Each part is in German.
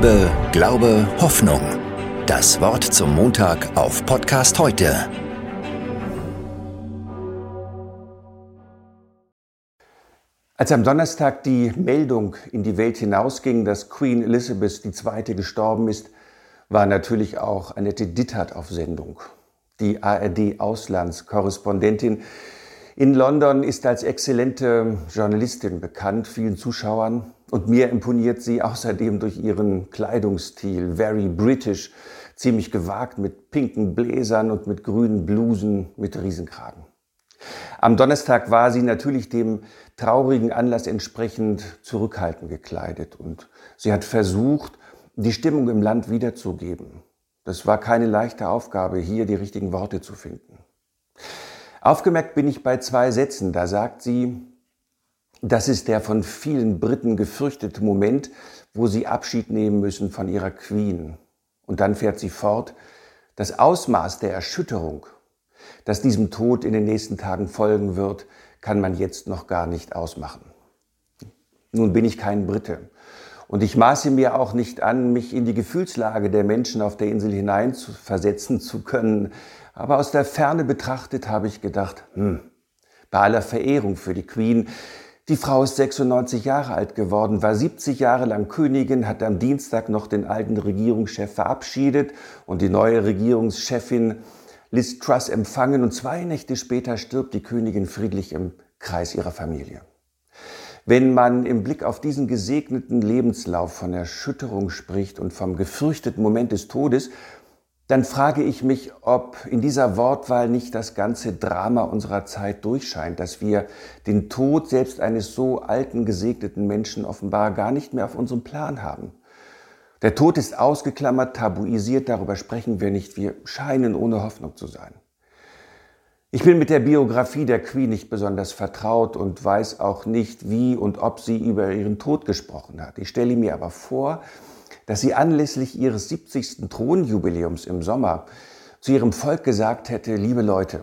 Liebe, Glaube, Hoffnung. Das Wort zum Montag auf Podcast heute. Als am Donnerstag die Meldung in die Welt hinausging, dass Queen Elizabeth II. gestorben ist, war natürlich auch Annette Dittert auf Sendung. Die ARD-Auslandskorrespondentin in London ist als exzellente Journalistin bekannt, vielen Zuschauern. Und mir imponiert sie außerdem durch ihren Kleidungsstil, very British, ziemlich gewagt mit pinken Bläsern und mit grünen Blusen mit Riesenkragen. Am Donnerstag war sie natürlich dem traurigen Anlass entsprechend zurückhaltend gekleidet und sie hat versucht, die Stimmung im Land wiederzugeben. Das war keine leichte Aufgabe, hier die richtigen Worte zu finden. Aufgemerkt bin ich bei zwei Sätzen. Da sagt sie, das ist der von vielen Briten gefürchtete Moment, wo sie Abschied nehmen müssen von ihrer Queen. Und dann fährt sie fort, das Ausmaß der Erschütterung, das diesem Tod in den nächsten Tagen folgen wird, kann man jetzt noch gar nicht ausmachen. Nun bin ich kein Brite. Und ich maße mir auch nicht an, mich in die Gefühlslage der Menschen auf der Insel hinein zu versetzen zu können, aber aus der Ferne betrachtet habe ich gedacht, hm, bei aller Verehrung für die Queen, die Frau ist 96 Jahre alt geworden, war 70 Jahre lang Königin, hat am Dienstag noch den alten Regierungschef verabschiedet und die neue Regierungschefin Liz Truss empfangen und zwei Nächte später stirbt die Königin friedlich im Kreis ihrer Familie. Wenn man im Blick auf diesen gesegneten Lebenslauf von Erschütterung spricht und vom gefürchteten Moment des Todes, dann frage ich mich, ob in dieser Wortwahl nicht das ganze Drama unserer Zeit durchscheint, dass wir den Tod selbst eines so alten, gesegneten Menschen offenbar gar nicht mehr auf unserem Plan haben. Der Tod ist ausgeklammert, tabuisiert, darüber sprechen wir nicht, wir scheinen ohne Hoffnung zu sein. Ich bin mit der Biografie der Queen nicht besonders vertraut und weiß auch nicht, wie und ob sie über ihren Tod gesprochen hat. Ich stelle mir aber vor, dass sie anlässlich ihres 70. Thronjubiläums im Sommer zu ihrem Volk gesagt hätte, liebe Leute,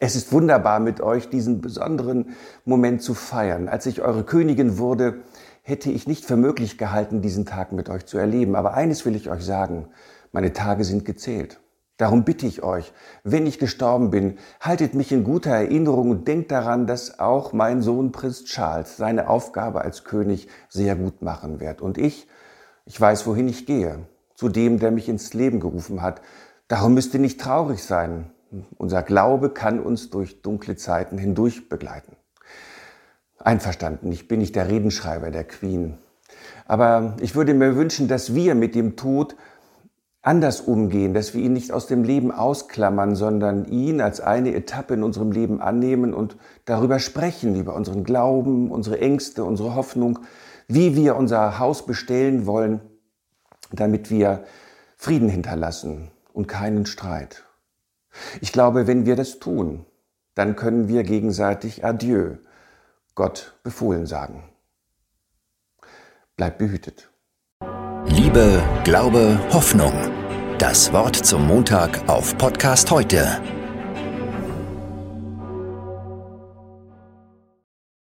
es ist wunderbar mit euch diesen besonderen Moment zu feiern. Als ich eure Königin wurde, hätte ich nicht für möglich gehalten, diesen Tag mit euch zu erleben. Aber eines will ich euch sagen, meine Tage sind gezählt. Darum bitte ich euch, wenn ich gestorben bin, haltet mich in guter Erinnerung und denkt daran, dass auch mein Sohn Prinz Charles seine Aufgabe als König sehr gut machen wird. Und ich ich weiß, wohin ich gehe, zu dem, der mich ins Leben gerufen hat. Darum müsst ihr nicht traurig sein. Unser Glaube kann uns durch dunkle Zeiten hindurch begleiten. Einverstanden, ich bin nicht der Redenschreiber der Queen. Aber ich würde mir wünschen, dass wir mit dem Tod anders umgehen, dass wir ihn nicht aus dem Leben ausklammern, sondern ihn als eine Etappe in unserem Leben annehmen und darüber sprechen, über unseren Glauben, unsere Ängste, unsere Hoffnung, wie wir unser Haus bestellen wollen, damit wir Frieden hinterlassen und keinen Streit. Ich glaube, wenn wir das tun, dann können wir gegenseitig Adieu, Gott befohlen sagen. Bleib behütet. Liebe, Glaube, Hoffnung. Das Wort zum Montag auf Podcast heute